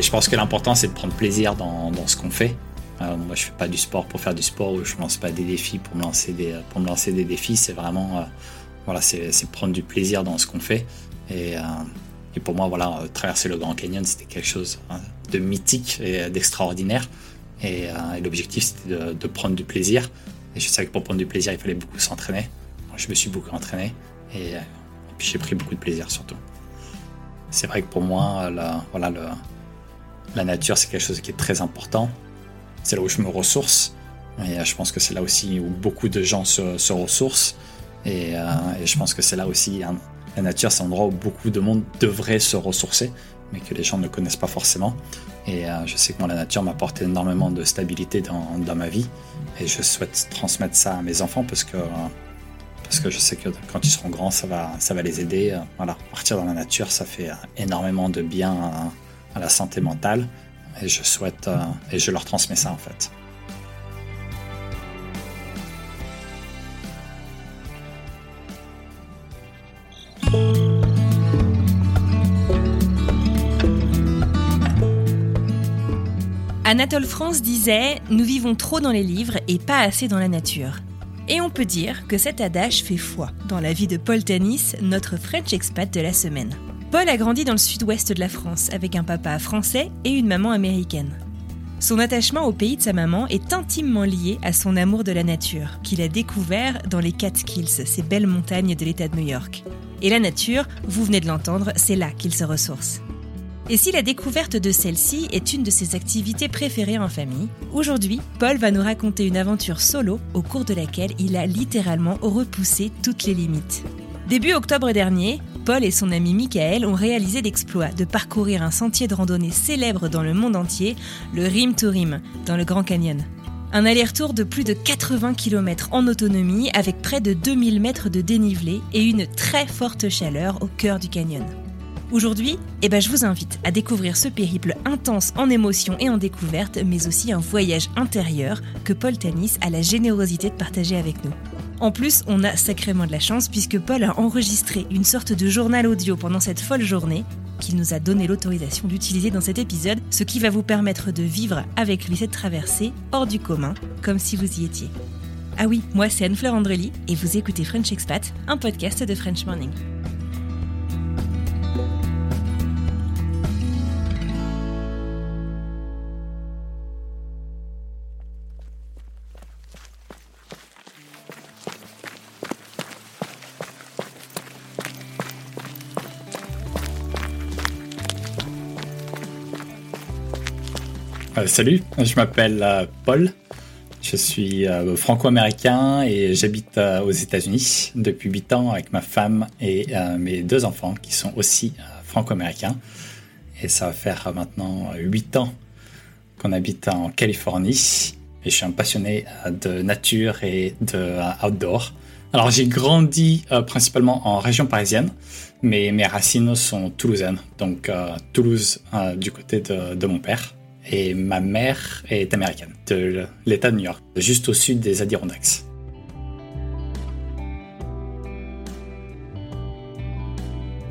Je pense que l'important, c'est de prendre plaisir dans, ce qu'on fait. Euh, moi, je fais pas du sport pour faire du sport ou je lance pas des défis pour me lancer des, pour me lancer des défis. C'est vraiment, euh, voilà, c'est prendre du plaisir dans ce qu'on fait. Et, euh, pour moi, voilà, traverser le Grand Canyon, c'était quelque chose hein, de mythique et d'extraordinaire. Et, l'objectif, c'était de, prendre du plaisir. Et je savais que pour prendre du plaisir, il fallait beaucoup s'entraîner. Je me suis beaucoup entraîné et, et puis j'ai pris beaucoup de plaisir surtout. C'est vrai que pour moi, la, voilà, le, la nature, c'est quelque chose qui est très important. C'est là où je me ressource. Et euh, je pense que c'est là aussi où beaucoup de gens se, se ressourcent. Et, euh, je pense que c'est là aussi, hein, la nature, c'est un endroit où beaucoup de monde devrait se ressourcer, mais que les gens ne connaissent pas forcément. Et euh, je sais que moi, la nature m'a apporté énormément de stabilité dans, ma vie. Et je souhaite transmettre ça à mes enfants parce que, parce que je sais que quand ils seront grands, ça va, ça va les aider. Voilà, partir dans la nature, ça fait énormément de bien à, la santé mentale. Et je souhaite, euh, et je leur transmets ça en fait. Anatole France disait Nous vivons trop dans les livres et pas assez dans la nature. Et on peut dire que cet adage fait foi dans la vie de Paul Tanis, notre French expat de la semaine. Paul a grandi dans le sud-ouest de la France avec un papa français et une maman américaine. Son attachement au pays de sa maman est intimement lié à son amour de la nature, qu'il a découvert dans les Catskills, ces belles montagnes de l'État de New York. Et la nature, vous venez de l'entendre, c'est là qu'il se ressource. Et si la découverte de celle-ci est une de ses activités préférées en famille, aujourd'hui, Paul va nous raconter une aventure solo au cours de laquelle il a littéralement repoussé toutes les limites. Début octobre dernier, Paul et son ami Michael ont réalisé l'exploit de parcourir un sentier de randonnée célèbre dans le monde entier, le Rim to Rim, dans le Grand Canyon. Un aller-retour de plus de 80 km en autonomie avec près de 2000 mètres de dénivelé et une très forte chaleur au cœur du canyon. Aujourd'hui, eh ben, je vous invite à découvrir ce périple intense en émotions et en découvertes, mais aussi un voyage intérieur que Paul Tanis a la générosité de partager avec nous. En plus, on a sacrément de la chance puisque Paul a enregistré une sorte de journal audio pendant cette folle journée qu'il nous a donné l'autorisation d'utiliser dans cet épisode, ce qui va vous permettre de vivre avec lui cette traversée hors du commun, comme si vous y étiez. Ah oui, moi c'est Anne-Fleur Andrely et vous écoutez French Expat, un podcast de French Morning. Euh, salut, je m'appelle euh, Paul. Je suis euh, franco-américain et j'habite aux États-Unis depuis 8 ans avec ma femme et mes deux enfants qui sont aussi franco-américains. Et ça va faire maintenant 8 ans qu'on habite en Californie. Et je suis un passionné de nature et de outdoor. Alors j'ai grandi principalement en région parisienne, mais mes racines sont toulousaines. Donc Toulouse du côté de mon père. Et ma mère est américaine, de l'État de New York, juste au sud des Adirondacks.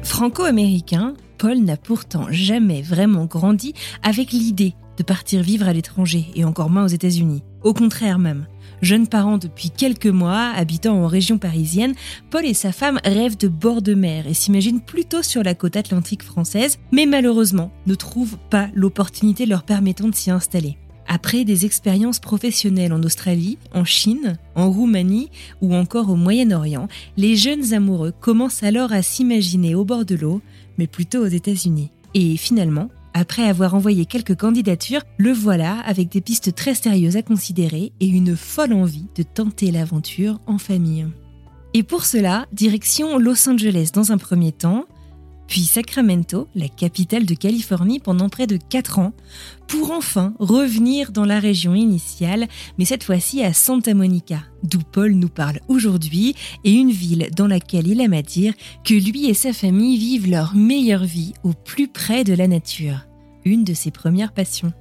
Franco-américain, Paul n'a pourtant jamais vraiment grandi avec l'idée de partir vivre à l'étranger et encore moins aux États-Unis. Au contraire même. Jeune parent depuis quelques mois, habitant en région parisienne, Paul et sa femme rêvent de bord de mer et s'imaginent plutôt sur la côte atlantique française, mais malheureusement ne trouvent pas l'opportunité leur permettant de s'y installer. Après des expériences professionnelles en Australie, en Chine, en Roumanie ou encore au Moyen-Orient, les jeunes amoureux commencent alors à s'imaginer au bord de l'eau, mais plutôt aux États-Unis. Et finalement, après avoir envoyé quelques candidatures, le voilà avec des pistes très sérieuses à considérer et une folle envie de tenter l'aventure en famille. Et pour cela, direction Los Angeles dans un premier temps, puis Sacramento, la capitale de Californie, pendant près de 4 ans, pour enfin revenir dans la région initiale, mais cette fois-ci à Santa Monica, d'où Paul nous parle aujourd'hui, et une ville dans laquelle il aime à dire que lui et sa famille vivent leur meilleure vie au plus près de la nature, une de ses premières passions.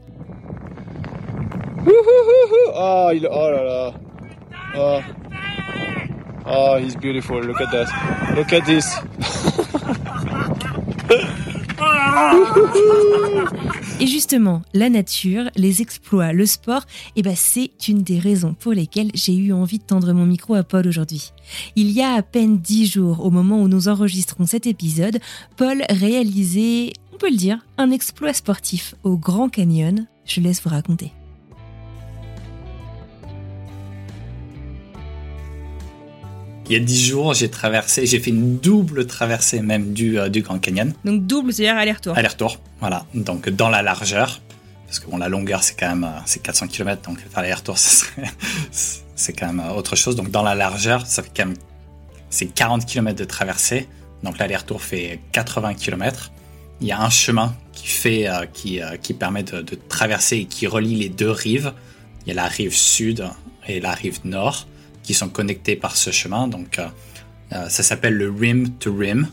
Oh, he's beautiful. Look at that. Look at this. Et justement, la nature, les exploits, le sport, eh ben c'est une des raisons pour lesquelles j'ai eu envie de tendre mon micro à Paul aujourd'hui. Il y a à peine dix jours, au moment où nous enregistrons cet épisode, Paul réalisait, on peut le dire, un exploit sportif au Grand Canyon. Je laisse vous raconter. Il y a dix jours, j'ai traversé, j'ai fait une double traversée même du, euh, du Grand Canyon. Donc double, c'est-à-dire aller-retour. Aller-retour, voilà. Donc dans la largeur, parce que bon, la longueur c'est quand même euh, c'est 400 km, donc faire l'aller-retour c'est quand même euh, autre chose. Donc dans la largeur, ça fait quand même c'est 40 km de traversée. Donc l'aller-retour fait 80 km. Il y a un chemin qui fait qui, qui permet de, de traverser et qui relie les deux rives. Il y a la rive sud et la rive nord qui sont connectés par ce chemin. Donc, euh, euh, ça s'appelle le rim to rim.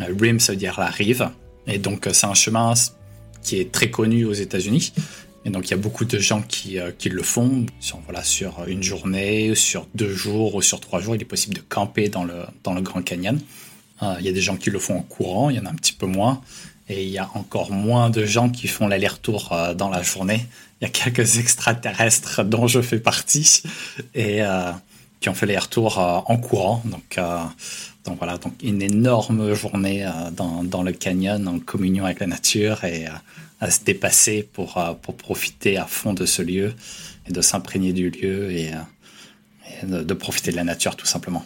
Euh, rim, ça veut dire la rive. Et donc, c'est un chemin qui est très connu aux États-Unis. Et donc, il y a beaucoup de gens qui, qui le font. Sur, voilà, sur une journée, sur deux jours ou sur trois jours, il est possible de camper dans le, dans le Grand Canyon. il y a des gens qui le font en courant, il y en a un petit peu moins. Et il y a encore moins de gens qui font l'aller-retour dans la journée. Il y a quelques extraterrestres dont je fais partie. Et, qui ont fait les retours euh, en courant. Donc, euh, donc voilà, donc une énorme journée euh, dans, le canyon en communion avec la nature et à se dépasser pour, pour profiter à fond de ce lieu et de s'imprégner du lieu et, de, profiter de la nature tout simplement.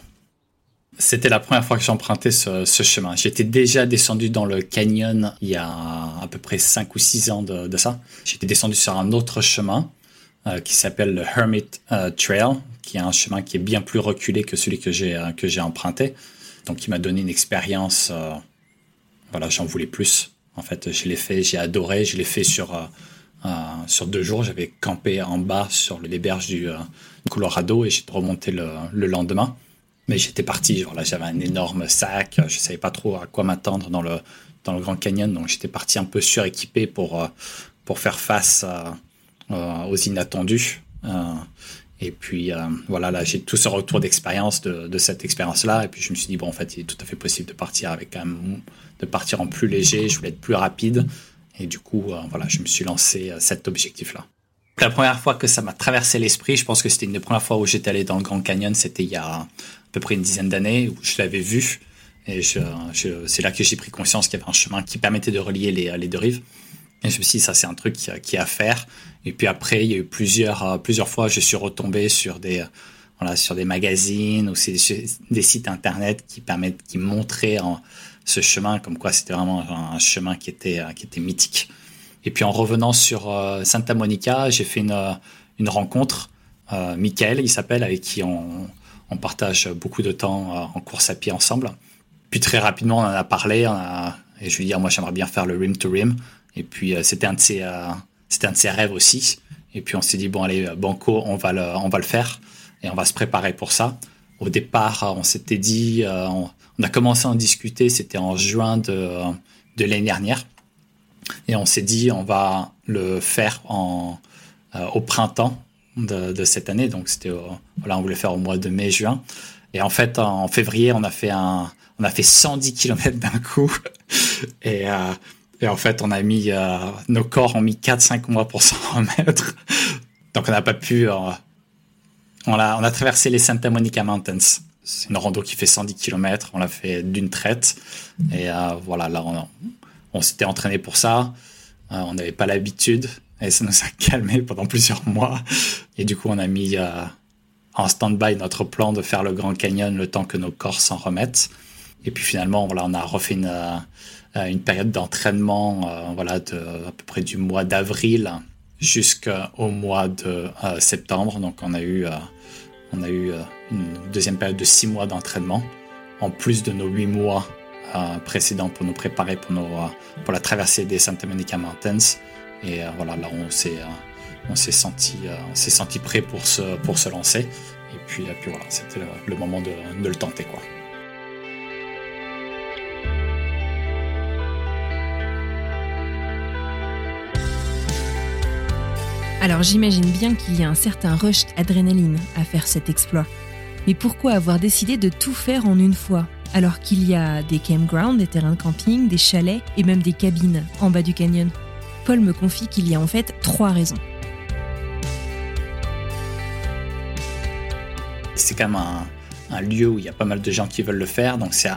C'était la première fois que j'empruntais ce, ce, chemin. J'étais déjà descendu dans le canyon il y a à peu près 5 ou 6 ans de, ça. J'étais descendu sur un autre chemin qui s'appelle le Hermit Trail, qui est un chemin qui est bien plus reculé que celui que j'ai euh, que j'ai emprunté. Donc, il m'a donné une expérience. voilà, j'en voulais plus. En fait, je l'ai fait, j'ai adoré. Je l'ai fait sur sur deux jours. J'avais campé en bas sur les berges du Colorado et j'ai remonté le, le lendemain. Mais j'étais parti, j'avais un énorme sac, je savais pas trop à quoi m'attendre dans le, dans le Grand Canyon, donc j'étais parti un peu suréquipé pour, pour faire face euh, aux inattendus. Euh, et puis euh, voilà, là j'ai tout ce retour d'expérience de, cette expérience-là. Et puis je me suis dit, bon, en fait, il est tout à fait possible de partir avec quand même, de partir en plus léger. Je voulais être plus rapide. Et du coup, voilà, je me suis lancé cet objectif-là. La première fois que ça m'a traversé l'esprit, je pense que c'était une des premières fois où j'étais allé dans le Grand Canyon, c'était il y a à peu près une dizaine d'années, où je l'avais vu. Et je, c'est là que j'ai pris conscience qu'il y avait un chemin qui permettait de relier les, deux rives. Et je me suis dit, ça, c'est un truc qui, qui à faire. Et puis après, il y a eu plusieurs, euh, plusieurs fois, je suis retombé sur des, euh, voilà, sur des magazines ou des sites internet qui permettent, qui montraient ce chemin, comme quoi c'était vraiment un chemin qui était, euh, qui était mythique. Et puis en revenant sur Santa Monica, j'ai fait une, une rencontre. Euh, Michael, il s'appelle, avec qui on, on, partage beaucoup de temps en course à pied ensemble. Puis très rapidement, on en a parlé. et je lui ai dit, ah, moi j'aimerais bien faire le rim to rim. Et puis euh, c'était un de ses euh, c'était un de ses rêves aussi. Et puis on s'est dit bon allez banco on va le on va le faire. Et on va se préparer pour ça. Au départ on s'était dit euh, on, a commencé à en discuter. C'était en juin de de l'année dernière. Et on s'est dit on va le faire en au printemps de, de cette année. Donc c'était voilà on voulait faire au mois de mai juin. Et en fait en février on a fait un on a fait 110 km d'un coup. Et euh, et en fait, on a mis, euh, nos corps ont mis 4-5 mois pour s'en remettre. Donc, on n'a pas pu. Euh, on, a, on a traversé les Santa Monica Mountains. C'est une rando qui fait 110 km. On l'a fait d'une traite. Et euh, voilà, là, on, s'était entraîné pour ça. on n'avait pas l'habitude. et ça nous a calmé pendant plusieurs mois. Et du coup, on a mis en stand-by notre plan de faire le Grand Canyon le temps que nos corps s'en remettent. Et puis finalement, on a refait une, une période d'entraînement, voilà, de à peu près du mois d'avril jusqu'au mois de septembre. Donc, on a eu, on a eu une deuxième période de six mois d'entraînement, en plus de nos huit mois euh, précédents pour nous préparer pour, nos, euh, pour la traversée des Santa Monica Mountains. Et euh, voilà, là, on s'est, on s'est senti, on s'est senti prêt pour se, pour se lancer. Et puis, puis voilà, c'était le, moment de, de le tenter, quoi. Alors j'imagine bien qu'il y a un certain rush d'adrénaline à faire cet exploit. Mais pourquoi avoir décidé de tout faire en une fois alors qu'il y a des campgrounds, des terrains de camping, des chalets et même des cabines en bas du canyon? Paul me confie qu'il y a en fait trois raisons. C'est quand même un, lieu où il y a pas mal de gens qui veulent le faire, donc c'est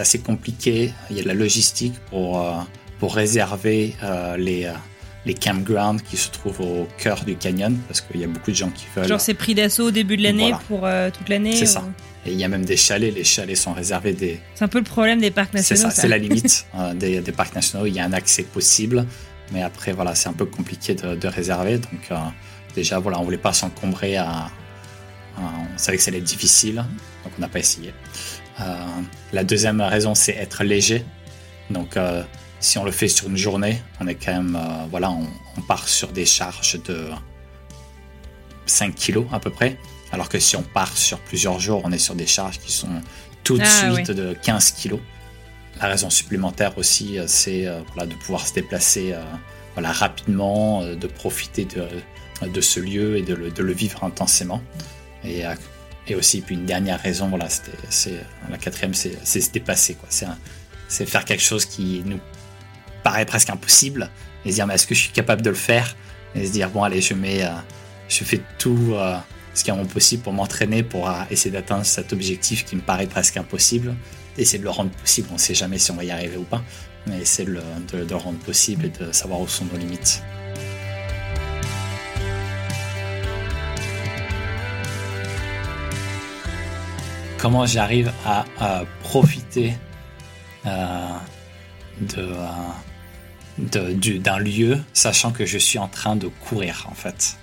assez compliqué. Il y a de la logistique pour, euh, réserver euh, les, euh, les campgrounds qui se trouvent au cœur du canyon parce qu'il y a beaucoup de gens qui veulent. Genre c'est pris d'assaut au début de l'année pour euh, toute l'année. C'est ça. Et il y a même des chalets. Les chalets sont réservés des. C'est un peu le problème des parcs nationaux. C'est ça, c'est la limite euh, des, des, parcs nationaux. Il y a un accès possible, mais après voilà, c'est un peu compliqué de, de réserver. Donc euh, déjà voilà, on voulait pas s'encombrer à, On savait que ça allait être difficile, donc on n'a pas essayé. la deuxième raison, c'est être léger. Donc si on le fait sur une journée, on est quand même, euh, voilà, on, part sur des charges de 5 kilos à peu près. Alors que si on part sur plusieurs jours, on est sur des charges qui sont tout de ah, suite de 15 kilos. La raison supplémentaire aussi, euh, c'est euh, voilà, de pouvoir se déplacer voilà, rapidement, de profiter de, de, ce lieu et de le, de le vivre intensément. Et, et, aussi, puis une dernière raison, voilà, c'est la quatrième, c'est se dépasser. C'est faire quelque chose qui nous paraît presque impossible, et se dire mais est-ce que je suis capable de le faire? Et se dire bon allez je mets, euh, je fais tout euh, ce qui est possible pour m'entraîner pour euh, essayer d'atteindre cet objectif qui me paraît presque impossible, essayer de le rendre possible. On ne sait jamais si on va y arriver ou pas, mais essayer de de le rendre possible et de savoir où sont nos limites. Comment j'arrive à, profiter de, d'un lieu, sachant que je suis en train de courir en fait.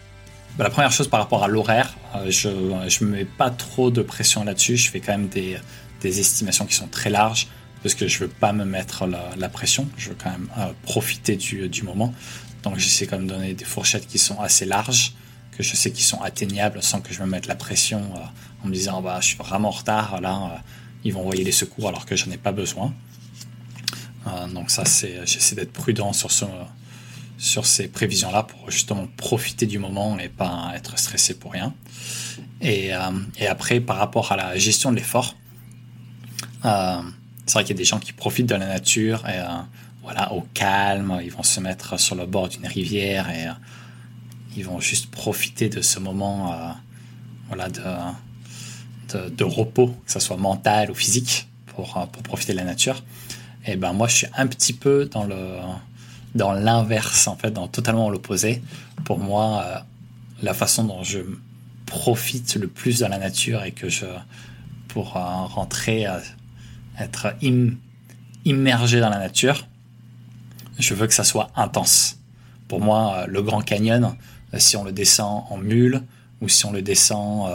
Bah, la première chose par rapport à l'horaire, euh, je ne me mets pas trop de pression là-dessus. Je fais quand même des, estimations qui sont très larges parce que je veux pas me mettre la, pression. Je veux quand même euh, profiter du, du, moment. Donc j'essaie quand même de donner des fourchettes qui sont assez larges, que je sais qui sont atteignables sans que je me mette la pression euh, en me disant bah, je suis vraiment en retard, là ils vont envoyer les secours alors que je n'en ai pas besoin. Euh, donc ça, c'est, j'essaie d'être prudent sur, ce, sur ces prévisions-là pour justement profiter du moment et pas être stressé pour rien. Et, euh, et après, par rapport à la gestion de l'effort, euh, c'est vrai qu'il y a des gens qui profitent de la nature et voilà, au calme, ils vont se mettre sur le bord d'une rivière et ils vont juste profiter de ce moment voilà, de, de, repos, que ce soit mental ou physique, pour, pour profiter de la nature. Et ben moi, je suis un petit peu dans le dans l'inverse en fait, dans totalement l'opposé. Pour moi, euh, la façon dont je profite le plus de la nature et que je pour euh, rentrer, euh, être immergé dans la nature, je veux que ça soit intense. Pour moi, le Grand Canyon, si on le descend en mule ou si on le descend,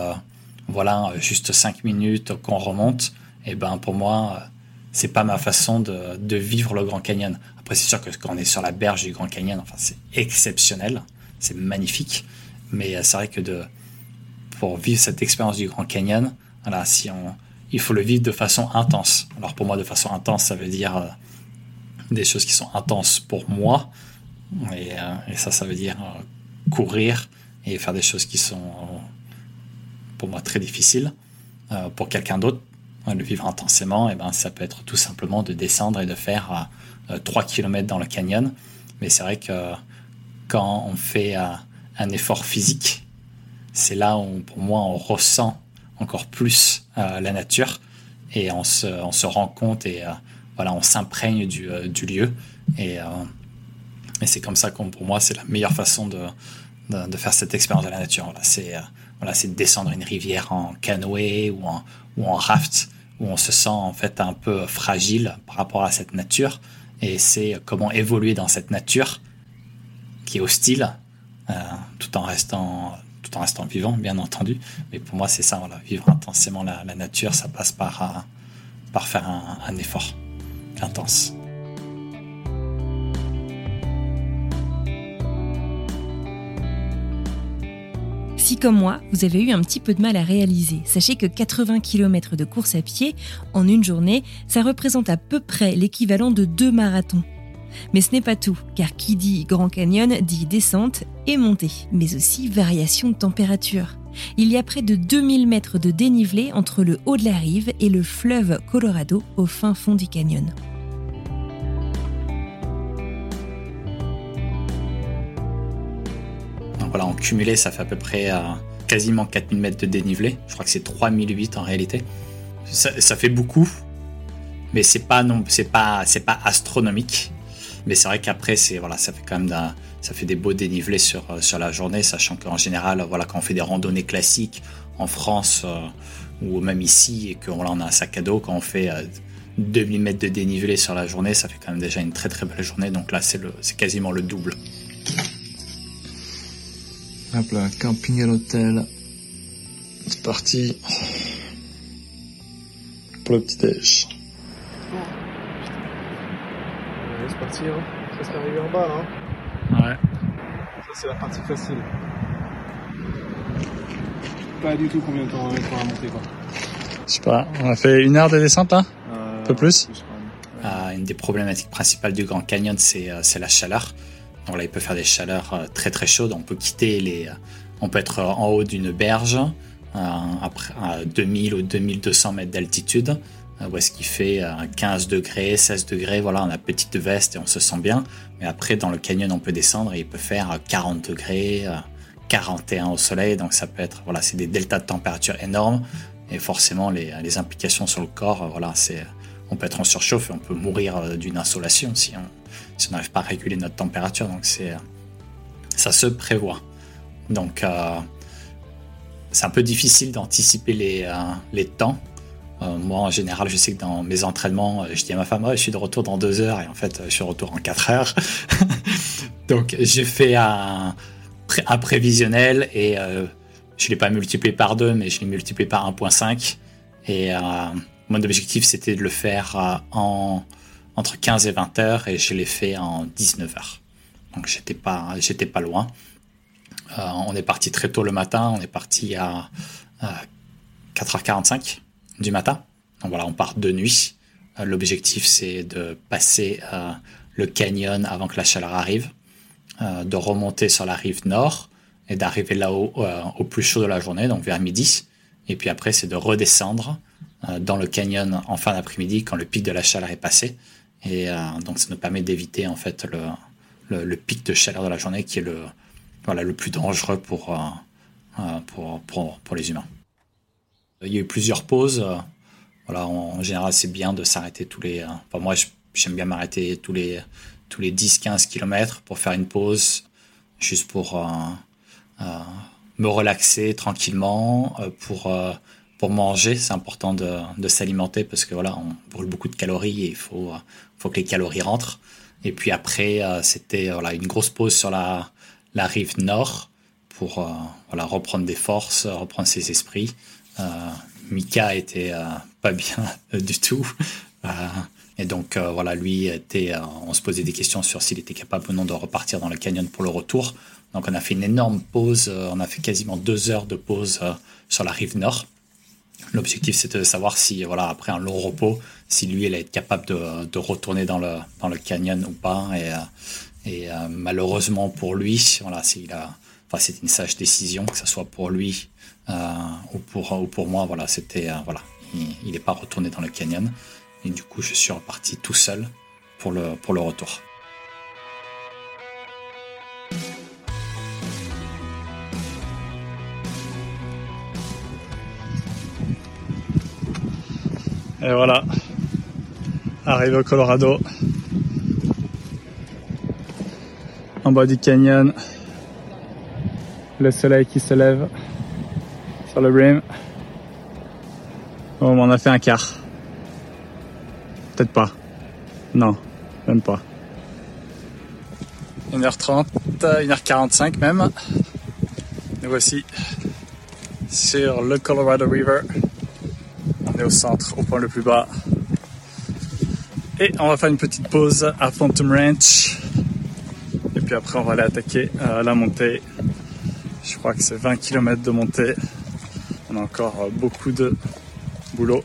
voilà, juste 5 minutes qu'on remonte, et ben pour moi, c'est pas ma façon de, vivre le Grand Canyon. Après, c'est sûr que quand on est sur la berge du Grand Canyon, enfin, c'est exceptionnel, c'est magnifique. Mais euh, c'est vrai que pour vivre cette expérience du Grand Canyon, voilà, si on, il faut le vivre de façon intense. Alors pour moi, de façon intense, ça veut dire euh, des choses qui sont intenses pour moi. Et, euh, ça, ça veut dire courir et faire des choses qui sont pour moi très difficiles. pour quelqu'un d'autre, le vivre intensément, et eh ben, ça peut être tout simplement de descendre et de faire 3 euh, km dans le canyon. Mais c'est vrai que quand on fait euh, un effort physique, c'est là où pour moi on ressent encore plus euh, la nature et on se, on se rend compte et voilà, on s'imprègne du, du, lieu. Et Et c'est comme ça qu'on, pour moi, c'est la meilleure façon de, de, faire cette expérience de la nature. Voilà, c'est, voilà, descendre une rivière en canoë ou en, ou en raft, où on se sent en fait un peu fragile par rapport à cette nature. Et c'est comment évoluer dans cette nature qui est hostile, tout en restant tout en restant vivant, bien entendu. Mais pour moi, c'est ça, voilà, vivre intensément la, nature, ça passe par, euh, par faire un, effort intense. Si comme moi, vous avez eu un petit peu de mal à réaliser, sachez que 80 km de course à pied en une journée, ça représente à peu près l'équivalent de deux marathons. Mais ce n'est pas tout, car qui dit Grand Canyon dit descente et montée, mais aussi variation de température. Il y a près de 2000 mètres de dénivelé entre le haut de la rive et le fleuve Colorado au fin fond du canyon. Voilà, en cumulé, ça fait à peu près euh, quasiment 4000 mètres de dénivelé. Je crois que c'est 3008 en réalité. Ça, fait beaucoup, mais c'est pas non, c'est pas, c'est pas astronomique. Mais c'est vrai qu'après, c'est voilà, ça fait quand même ça fait des beaux dénivelés sur, euh, sur la journée, sachant qu'en général, voilà, quand on fait des randonnées classiques en France euh, ou même ici, et qu'on on a un sac à dos, quand on fait 2000 euh, mètres de dénivelé sur la journée, ça fait quand même déjà une très très belle journée. Donc là, c'est, le, c'est quasiment le double. Hop là, camping à l'hôtel. C'est parti pour le petit déj. c'est parti, hein. Ça serait arrivé en bas, là. Hein. Ouais. Ça, c'est la partie facile. Pas du tout combien de temps on va mettre pour la montée, quoi. Je sais pas, on a fait une heure de descente, là euh, Un peu plus, euh, Une des problématiques principales du Grand Canyon, c'est, euh, c'est la chaleur. Donc là, il peut faire des chaleurs euh, très très chaudes. On peut quitter les. On peut être en haut d'une berge après, à 2000 ou 2200 mètres d'altitude euh, où est-ce qu'il fait 15 euh, degrés, 16 degrés, voilà, on a petite veste et on se sent bien. Mais après, dans le canyon, on peut descendre et il peut faire 40 degrés, 41 au soleil, donc ça peut être, voilà, c'est des deltas de température énormes et forcément les, implications sur le corps, euh, voilà, c'est, on peut être en surchauffe et on peut mourir d'une insolation si on si n'arrive pas à réguler notre température, donc c'est, ça se prévoit. Donc euh, c'est un peu difficile d'anticiper les, les temps euh, moi, en général, je sais que dans mes entraînements, euh, je dis à ma femme, je suis de retour dans deux heures, et en fait, je suis de retour en quatre heures. Donc, j'ai fait un, un, prévisionnel, et euh, je ne l'ai pas multiplié par deux, mais je l'ai multiplié par 1.5. Et mon objectif, c'était de le faire en, entre 15 et 20 heures, et je l'ai fait en 19 heures. Donc, j'étais pas, j'étais pas loin. on est parti très tôt le matin, on est parti à 4h45 du matin. Donc voilà, on part de nuit. Euh, l'objectif, c'est de passer euh, le canyon avant que la chaleur arrive, euh, de remonter sur la rive nord et d'arriver là-haut au plus chaud de la journée, donc vers midi. Et puis après, c'est de redescendre dans le canyon en fin d'après-midi quand le pic de la chaleur est passé. Et donc, ça nous permet d'éviter en fait le, le, pic de chaleur de la journée qui est le, voilà, le plus dangereux pour, pour, pour, pour les humains. Il y a eu plusieurs pauses. Voilà, en, général, c'est bien de s'arrêter tous les. Enfin, moi, j'aime bien m'arrêter tous les, tous les 10-15 km pour faire une pause, juste pour euh, euh, me relaxer tranquillement, euh, pour, manger. C'est important de, s'alimenter parce que voilà, on brûle beaucoup de calories et il faut, faut que les calories rentrent. Et puis après, c'était voilà, une grosse pause sur la, rive nord pour voilà, reprendre des forces, reprendre ses esprits. Euh, Mika était euh, pas bien du tout. Euh, et donc voilà, lui était, on se posait des questions sur s'il était capable ou non de repartir dans le canyon pour le retour. Donc on a fait une énorme pause, on a fait quasiment deux heures de pause sur la rive nord. L'objectif c'était de savoir si voilà après un long repos, si lui allait être capable de, retourner dans le canyon ou pas. Et, et malheureusement pour lui, voilà, une sage décision que ce soit pour lui euh, ou, pour, ou pour moi, voilà, c'était euh, il n'est pas retourné dans le canyon. Et du coup, je suis reparti tout seul pour le retour. Et voilà, arrive au Colorado. en bas du canyon. Le soleil qui se lève sur le rim. Oh, on a fait un quart. Peut-être pas. Non, même pas. 1h30, 1h45 même. Nous voici sur le Colorado River. On est au centre, au point le plus bas. Et on va faire une petite pause à Phantom Ranch. Et puis après, on va aller attaquer euh, la montée. Je crois que c'est 20 km de montée. On a encore euh, beaucoup de boulot.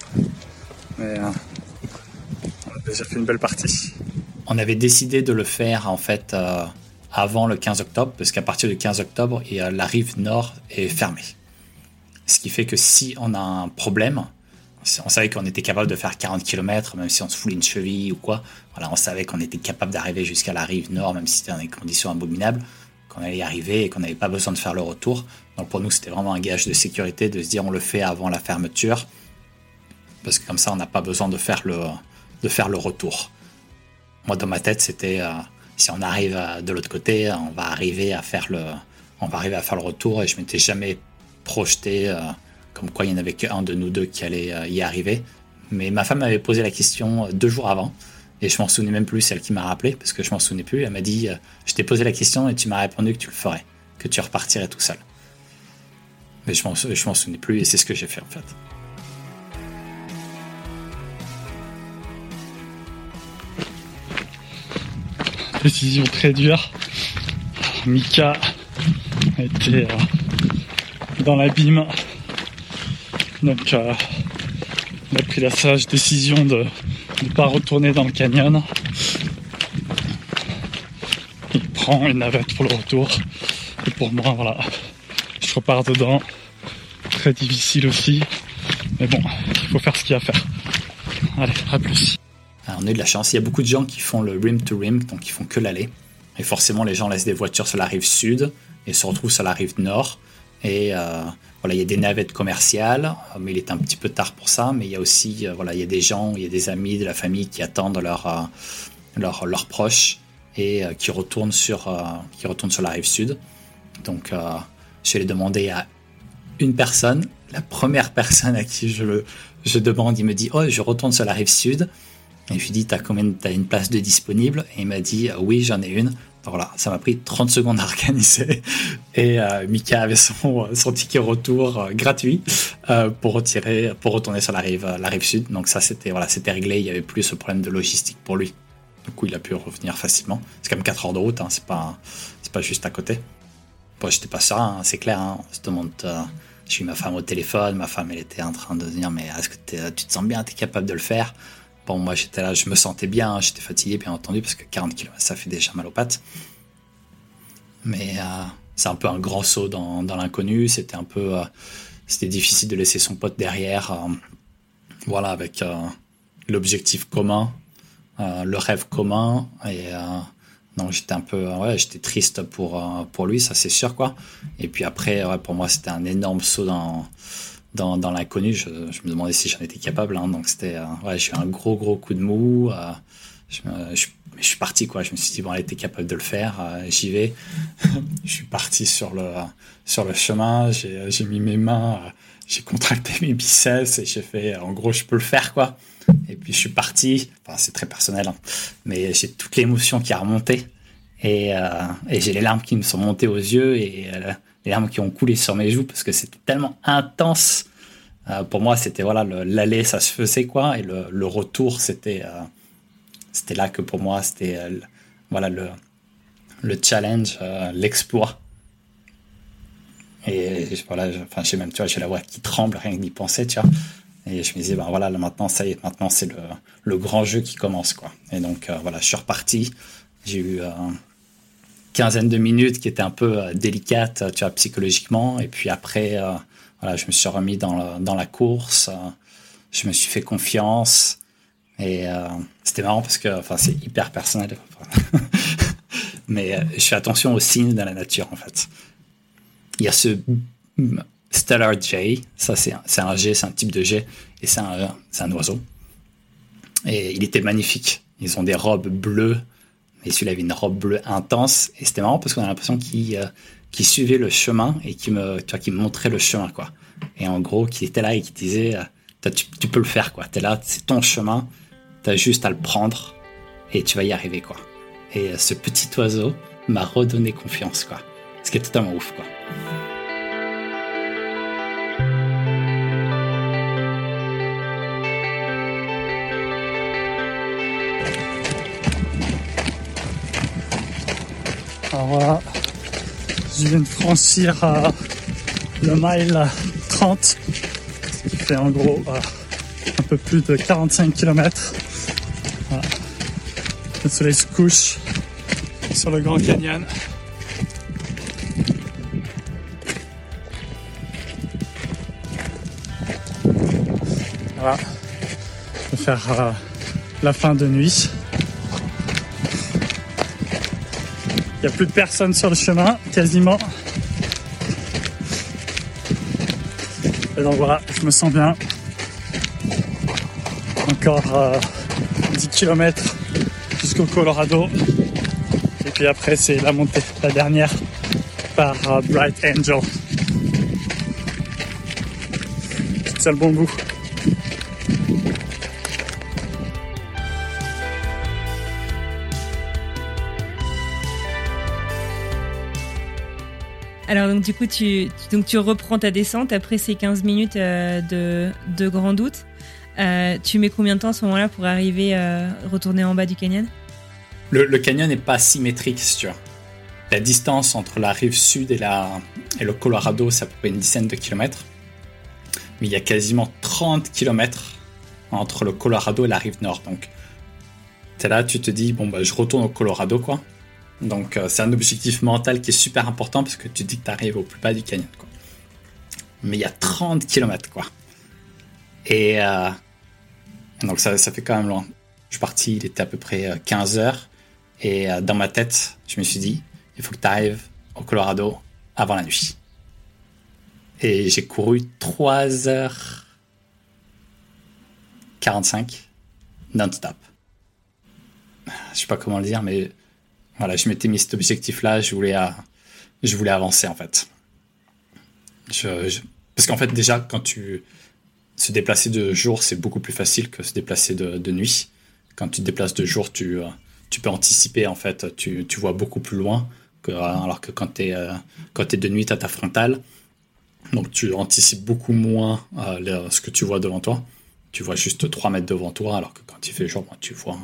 Mais euh, on a déjà fait une belle partie. On avait décidé de le faire en fait avant le 15 octobre, parce qu'à partir du 15 octobre, la rive nord est fermée. Ce qui fait que si on a un problème, on savait qu'on était capable de faire 40 km, même si on se foulait une cheville ou quoi. Voilà, on savait qu'on était capable d'arriver jusqu'à la rive nord, même si c'était dans des conditions abominables, qu'on allait y arriver et qu'on n'avait pas besoin de faire le retour. Donc pour nous, c'était vraiment un gage de sécurité de se dire on le fait avant la fermeture, parce que comme ça, on n'a pas besoin de faire le, de faire le retour. Moi, dans ma tête, c'était euh, si on arrive de l'autre côté, on va arriver à faire le, on va arriver à faire le retour et je m'étais jamais projeté. Euh, comme quoi il n'y en avait qu'un de nous deux qui allait euh, y arriver. Mais ma femme m'avait posé la question euh, deux jours avant, et je m'en souvenais même plus, celle qui m'a rappelé, parce que je m'en souvenais plus. Elle m'a dit, euh, je t'ai posé la question et tu m'as répondu que tu le ferais, que tu repartirais tout seul. Mais je m'en, souvenais plus, et c'est ce que j'ai fait en fait. Décision très dure. Mika était dans l'abîme donc euh, on a pris la sage décision de ne pas retourner dans le canyon. Il prend une navette pour le retour. Et pour moi, voilà, je repars dedans. Très difficile aussi. Mais bon, il faut faire ce qu'il y a à faire. Allez, à plus. on a eu de la chance. Il y a beaucoup de gens qui font le rim to rim, donc ils font que l'aller. Et forcément, les gens laissent des voitures sur la rive sud et se retrouvent sur la rive nord. Et euh, il y a des navettes commerciales, mais il est un petit peu tard pour ça. Mais il y a aussi, euh, il y a des gens, il y a des amis de la famille qui attendent leurs leur, leur proches et euh, qui retournent sur la rive sud. Donc, je vais les demander à une personne. La première personne à qui je le demande, il me dit oh je retourne sur la rive sud. Et je lui dis t'as combien t'as une place de disponible? Et il m'a dit oui j'en ai une voilà, ça m'a pris 30 secondes à organiser. Et euh, Mika avait son, son ticket retour euh, gratuit euh, pour retirer, pour retourner sur la rive, sud. Donc ça, c'était voilà, réglé. Il y avait plus ce problème de logistique pour lui. Du coup, il a pu revenir facilement. C'est quand même 4 heures de route. Hein, c'est pas, pas juste à côté. Bon, j'étais pas ça. Hein, c'est clair. Hein, on demande. j'ai eu ma femme au téléphone. Ma femme, elle était en train de dire, mais est-ce que tu te sens bien? T'es capable de le faire? Bon, moi j'étais là, je me sentais bien, j'étais fatigué bien entendu parce que 40 km ça fait déjà mal aux pattes. Mais euh, c'est un peu un grand saut dans, l'inconnu, c'était un peu. Euh, c'était difficile de laisser son pote derrière. Euh, voilà, avec l'objectif commun, le rêve commun. Et non, j'étais un peu. ouais, j'étais triste pour, pour lui, ça c'est sûr quoi. Et puis après, pour moi c'était un énorme saut dans dans, l'inconnu, je, me demandais si j'en étais capable. Hein, donc c'était, euh, ouais, j'ai eu un gros gros coup de mou. Euh, je, suis parti quoi. Je me suis dit bon, elle était capable de le faire. Euh, j'y vais. je suis parti sur le sur le chemin. J'ai, j'ai mis mes mains, j'ai contracté mes biceps et j'ai fait. En gros, je peux le faire quoi. Et puis je suis parti. Enfin, c'est très personnel, hein, mais j'ai toute l'émotion qui a remonté et, et j'ai les larmes qui me sont montées aux yeux et larmes qui ont coulé sur mes joues parce que c'était tellement intense. Euh, pour moi, c'était voilà, l'aller, ça se faisait quoi, et le, retour, c'était euh, c'était là que pour moi, c'était euh, voilà le, le challenge, l'exploit. Et voilà, enfin, j'ai même, tu vois, j'ai la voix qui tremble rien que d'y penser, tu vois. Et je me disais, ben voilà, maintenant, ça y est, maintenant, c'est le, le grand jeu qui commence, quoi. Et donc, voilà, je suis reparti. J'ai eu quinzaine de minutes qui était un peu euh, délicate, tu vois, psychologiquement. Et puis après, euh, voilà, je me suis remis dans, dans la course. Euh, je me suis fait confiance. Et c'était marrant parce que, enfin, c'est hyper personnel. Mais je fais attention aux signes de la nature, en fait. Il y a ce Stellar Jay. Ça, c'est un, un G, c'est un type de G. Et c'est un, un oiseau. Et il était magnifique. Ils ont des robes bleues Et celui-là avait une robe bleue intense. Et c'était marrant parce qu'on a l'impression qu'il euh, suivait le chemin et qui me, me montrait le chemin, quoi. Et en gros, qui était là et qui disait, euh, tu, tu, peux le faire, quoi. T'es là, c'est ton chemin. T'as juste à le prendre et tu vas y arriver, quoi. Et euh, ce petit oiseau m'a redonné confiance, quoi. Ce qui est totalement ouf, quoi. Alors voilà, je viens de franchir euh, le mile 30, qui fait en gros euh, un peu plus de 45 km. Le soleil se couche sur le Grand Canyon. Voilà, je vais faire euh, la fin de nuit. Il n'y a plus de personnes sur le chemin, quasiment. Et donc voilà, je me sens bien. Encore 10 euh, km jusqu'au Colorado. Et puis après, c'est la montée, la dernière, par euh, Bright Angel. C'est le bon bout. Alors donc du coup tu, donc tu reprends ta descente après ces 15 minutes euh, de, de grand doute. Euh, tu mets combien de temps à ce moment-là pour arriver euh, retourner en bas du canyon? Le, canyon n'est pas symétrique si tu veux. La distance entre la rive sud et, la, et le Colorado, c'est à peu près une dizaine de kilomètres. Mais il y a quasiment 30 kilomètres entre le Colorado et la rive nord. Donc, là, tu te dis, bon, bah, je retourne au Colorado, quoi. Donc euh, c'est un objectif mental qui est super important parce que tu dis que tu arrives au plus bas du canyon. Quoi. Mais il y a 30 km quoi. Et euh, donc ça, ça, fait quand même loin. Je suis parti, il était à peu près 15 euh, heures. Et dans ma tête, je me suis dit, il faut que tu arrives au Colorado avant la nuit. Et j'ai couru 3 heures 45 non-stop. Je sais pas comment le dire, mais voilà, je m'étais mis cet objectif-là, je voulais, je voulais avancer en fait. parce qu'en fait, déjà, quand tu se déplacer de jour, c'est beaucoup plus facile que se déplacer de, nuit. Quand tu te déplaces de jour, tu, tu peux anticiper en fait, tu, vois beaucoup plus loin, que, alors que quand tu es, de nuit, tu as ta frontale. Donc tu anticipes beaucoup moins euh, ce que tu vois devant toi. Tu vois juste 3 mètres devant toi, alors que quand il fait jour, tu vois,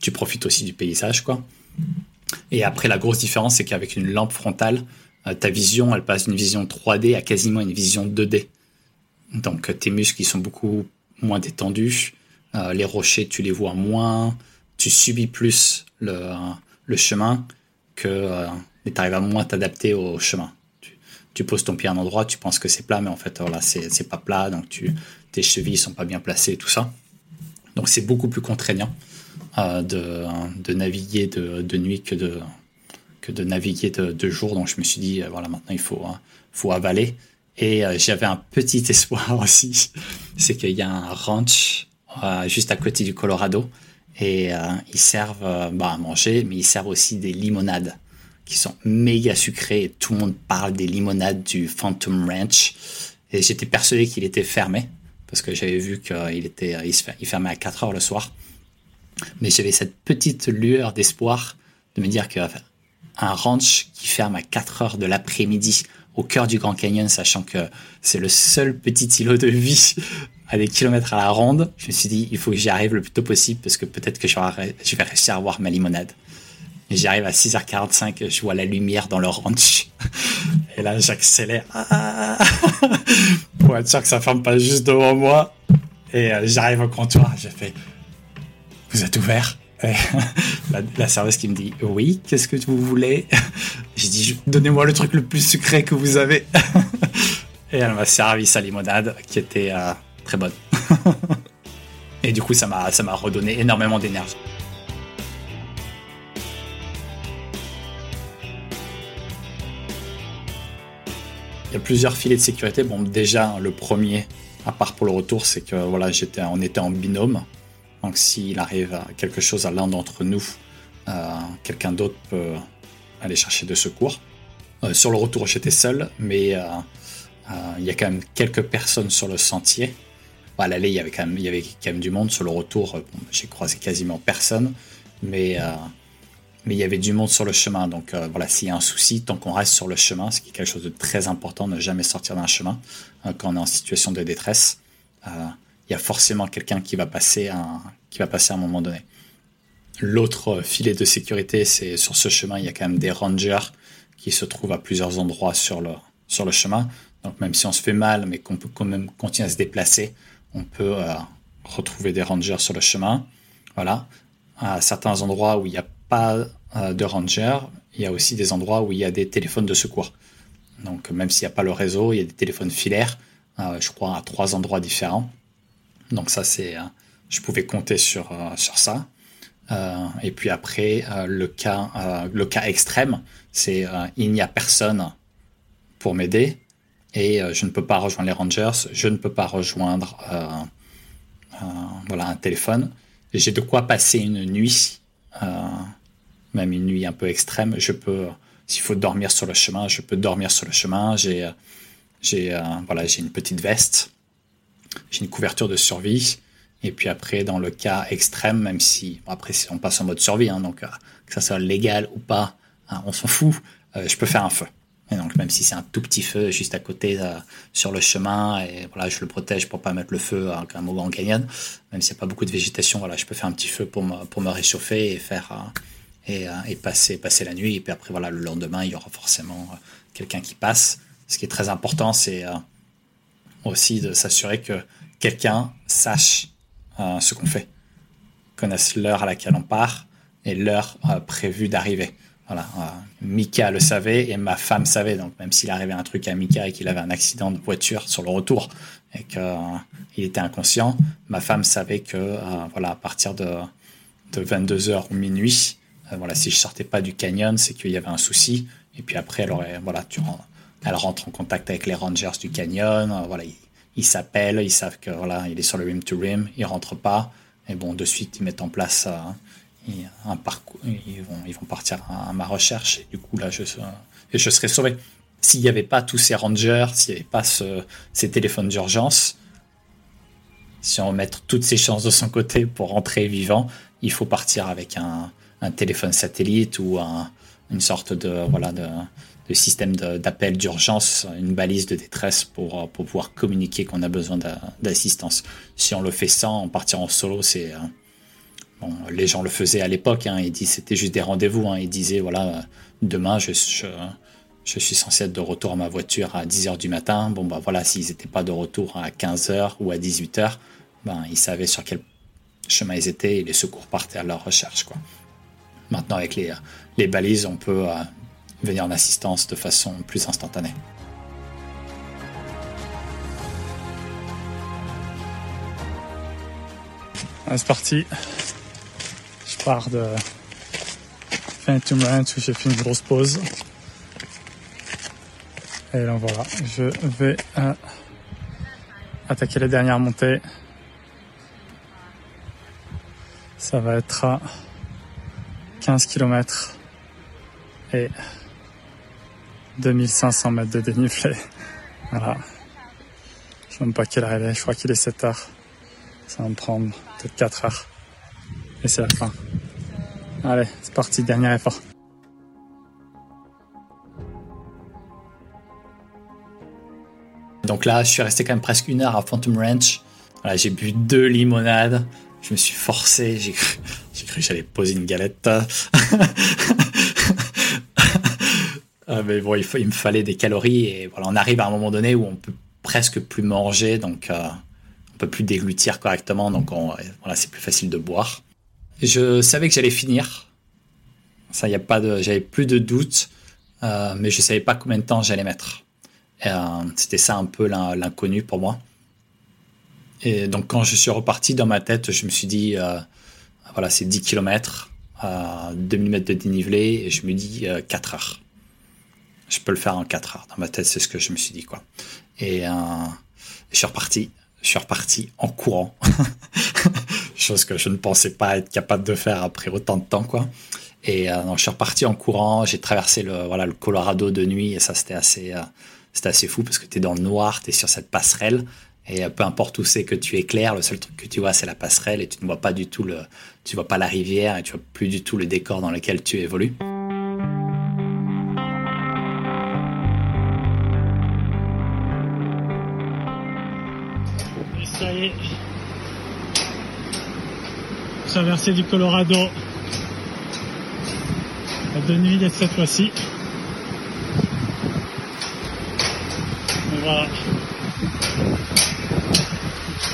tu profites aussi du paysage, quoi. Et après, la grosse différence, c'est qu'avec une lampe frontale, euh, ta vision, elle passe d'une vision 3D à quasiment une vision 2D. Donc, euh, tes muscles, ils sont beaucoup moins détendus. Euh, les rochers, tu les vois moins. Tu subis plus le, chemin que tu arrives à moins t'adapter au chemin. Tu, poses ton pied à un endroit, tu penses que c'est plat, mais en fait, voilà, c'est pas plat. Donc, tu, tes chevilles sont pas bien placées, tout ça. Donc, c'est beaucoup plus contraignant. Euh, de, de, naviguer de, de, nuit que de, que de naviguer de, de, jour. Donc je me suis dit, euh, voilà, maintenant il faut, hein, faut avaler. Et euh, j'avais un petit espoir aussi, c'est qu'il y a un ranch juste à côté du Colorado et ils servent bah, à manger, mais ils servent aussi des limonades qui sont méga sucrées. Et tout le monde parle des limonades du Phantom Ranch. Et j'étais persuadé qu'il était fermé parce que j'avais vu qu'il était, il fermait à 4 heures le soir. Mais j'avais cette petite lueur d'espoir de me dire qu'un ranch qui ferme à 4 heures de l'après-midi au cœur du Grand Canyon, sachant que c'est le seul petit îlot de vie à des kilomètres à la ronde, je me suis dit, il faut que j'y arrive le plus tôt possible parce que peut-être que je vais réussir à voir ma limonade. Et j'arrive à 6h45, je vois la lumière dans le ranch. Et là, j'accélère ah pour être sûr que ça ferme pas juste devant moi. Et euh, j'arrive au comptoir, j'ai fait vous êtes ouvert la, la, serveuse qui me dit oui, qu'est-ce que vous voulez J'ai dit donnez-moi le truc le plus sucré que vous avez. Et elle m'a servi sa limonade qui était euh, très bonne. Et du coup, ça m'a redonné énormément d'énergie. Il y a plusieurs filets de sécurité. Bon, déjà le premier, à part pour le retour, c'est que voilà, j'étais, on était en binôme. Donc s'il arrive quelque chose à l'un d'entre nous, quelqu'un d'autre peut aller chercher de secours. sur le retour, j'étais seul, mais il y a quand même quelques personnes sur le sentier. à il y avait quand même, du monde. Sur le retour, j'ai croisé quasiment personne, mais il y avait du monde sur le chemin. Donc euh, voilà, s'il y a un souci, tant qu'on reste sur le chemin, ce qui est quelque chose de très important, ne jamais sortir d'un chemin euh, quand on est en situation de détresse, euh, il y a forcément quelqu'un qui va passer un, à un moment donné. L'autre filet de sécurité, c'est sur ce chemin, il y a quand même des rangers qui se trouvent à plusieurs endroits sur le, chemin. Donc même si on se fait mal, mais qu'on peut quand même continuer à se déplacer, on peut retrouver des rangers sur le chemin. Voilà. À certains endroits où il n'y a pas euh, de ranger, il y a aussi des endroits où il y a des téléphones de secours. Donc même s'il n'y a pas le réseau, il y a des téléphones filaires, euh, je crois à trois endroits différents. Donc ça c'est, euh, je pouvais compter sur sur ça. et puis après le cas extrême, c'est il n'y a personne pour m'aider et je ne peux pas rejoindre les rangers, je ne peux pas rejoindre un téléphone. J'ai de quoi passer une nuit même une nuit un peu extrême, je peux, s'il faut dormir sur le chemin, je peux dormir sur le chemin. J'ai, euh, j'ai une petite veste, j'ai une couverture de survie. Et puis après, dans le cas extrême, même si après on passe en mode survie, hein, donc euh, que ça soit légal ou pas, hein, on s'en fout. Euh, je peux faire un feu. Et donc même si c'est un tout petit feu juste à côté sur le chemin, et voilà, je le protège pour pas mettre le feu à un moment en canyon. Même s'il n'y a pas beaucoup de végétation, voilà, je peux faire un petit feu pour me, pour me réchauffer et faire et, euh, et, passer, passer la nuit. Et puis après, voilà, le lendemain, il y aura forcément euh, quelqu'un qui passe. Ce qui est très important, c'est euh, aussi de s'assurer que quelqu'un sache ce qu'on fait, connaisse l'heure à laquelle on part et l'heure prévue d'arriver. Voilà, Mika le savait et ma femme savait. Donc même s'il arrivait un truc à Mika et qu'il avait un accident de voiture sur le retour et qu'il était inconscient, ma femme savait que voilà à partir de, de 22 h ou minuit, euh, voilà, si je sortais pas du canyon, c'est qu'il y avait un souci. Et puis après, elle aurait, voilà, tu, elle rentre en contact avec les rangers du canyon. Euh, voilà, ils s'appellent, ils savent que il est sur le rim to rim, il rentre pas. Et bon, de suite, ils mettent en place euh, un parcours, ils vont, partir à, ma recherche. Et du coup, là, je, je serais sauvé. S'il n'y avait pas tous ces rangers, s'il n'y avait pas ces téléphones d'urgence, si on met toutes ses chances de son côté pour rentrer vivant, il faut partir avec un, un téléphone satellite ou une sorte de, voilà, de, système d'appel d'urgence, une balise de détresse pour, pour pouvoir communiquer qu'on a besoin d'assistance. Si on le fait sans, en partir en solo, c'est... Euh, bon, les gens le faisaient à l'époque, hein, ils c'était juste des rendez-vous, hein, ils disaient, voilà, demain, je, je, suis censé être de retour à ma voiture à 10h du matin. Bon, bah voilà, s'ils n'étaient pas de retour à 15h ou à 18h, ben, ils savaient sur quel chemin ils étaient et les secours partaient à leur recherche. Maintenant, avec les, les balises, on peut euh, venir en assistance de façon plus instantanée. C'est parti. Je pars de Phantom Ranch où j'ai fait une grosse pause. Et là voilà, je vais euh, attaquer la dernière montée. Ça va être à 15 km et 2500 mètres de dénivelé. Voilà. Je sais même pas quelle heure il est, je crois qu'il est 7 heures. Ça va me prendre peut-être 4 heures. Et c'est la fin. Allez, c'est parti, dernier effort. Donc là, je suis resté quand même presque une heure à Phantom Ranch. Voilà, j'ai bu deux limonades. Je me suis forcé, j'ai cru, que j'allais poser une galette. Il, me fallait des calories et on arrive à un moment donné où on peut presque plus manger, donc euh, on peut plus déglutir correctement, donc c'est plus facile de boire. Je savais que j'allais finir. Ça, a pas j'avais plus de doute, euh, mais je savais pas combien de temps j'allais mettre. Euh, c'était ça un peu l'inconnu pour moi. Et donc quand je suis reparti dans ma tête, je me suis dit, euh, voilà, c'est 10 km, euh, 2000 mètres de dénivelé, et je me dis 4 euh, heures. Je peux le faire en 4 heures. Dans ma tête, c'est ce que je me suis dit, quoi. Et euh, je suis reparti. Je suis reparti en courant. Chose que je ne pensais pas être capable de faire après autant de temps, quoi. Et donc, je suis reparti en courant. J'ai traversé le, voilà, le Colorado de nuit et ça, c'était assez, c'était assez fou parce que tu es dans le noir, tu es sur cette passerelle. Et peu importe où c'est que tu éclaires, le seul truc que tu vois, c'est la passerelle et tu ne vois pas du tout le, tu vois pas la rivière et tu vois plus du tout le décor dans lequel tu évolues. Traversée du Colorado. De nuit cette fois-ci. Voilà.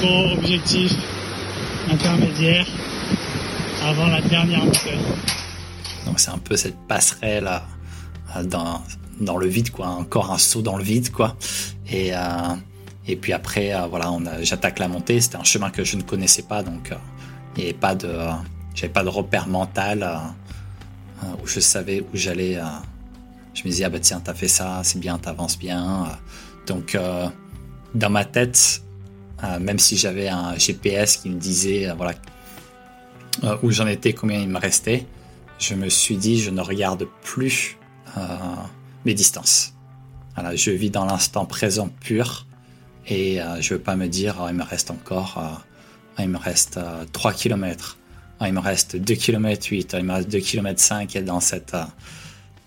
Gros objectif intermédiaire avant la dernière montée. Donc c'est un peu cette passerelle euh, dans, dans le vide, quoi. Encore un saut dans le vide, quoi. Et, euh, et puis après, euh, voilà, j'attaque la montée. C'était un chemin que je ne connaissais pas, donc il n'y avait pas de, j'avais pas de repère mental où je savais où j'allais. je me disais ah bah tiens t'as fait ça, c'est bien, t'avances bien. donc dans ma tête, même si j'avais un GPS qui me disait voilà euh, où j'en étais, combien il me restait, je me suis dit, je ne regarde plus euh, mes distances. Voilà, je vis dans l'instant présent pur et euh, je veux pas me dire, oh, il me reste encore, il me reste 3 km, il me reste 2 km 8, il me reste 2 km 5 et dans, cette,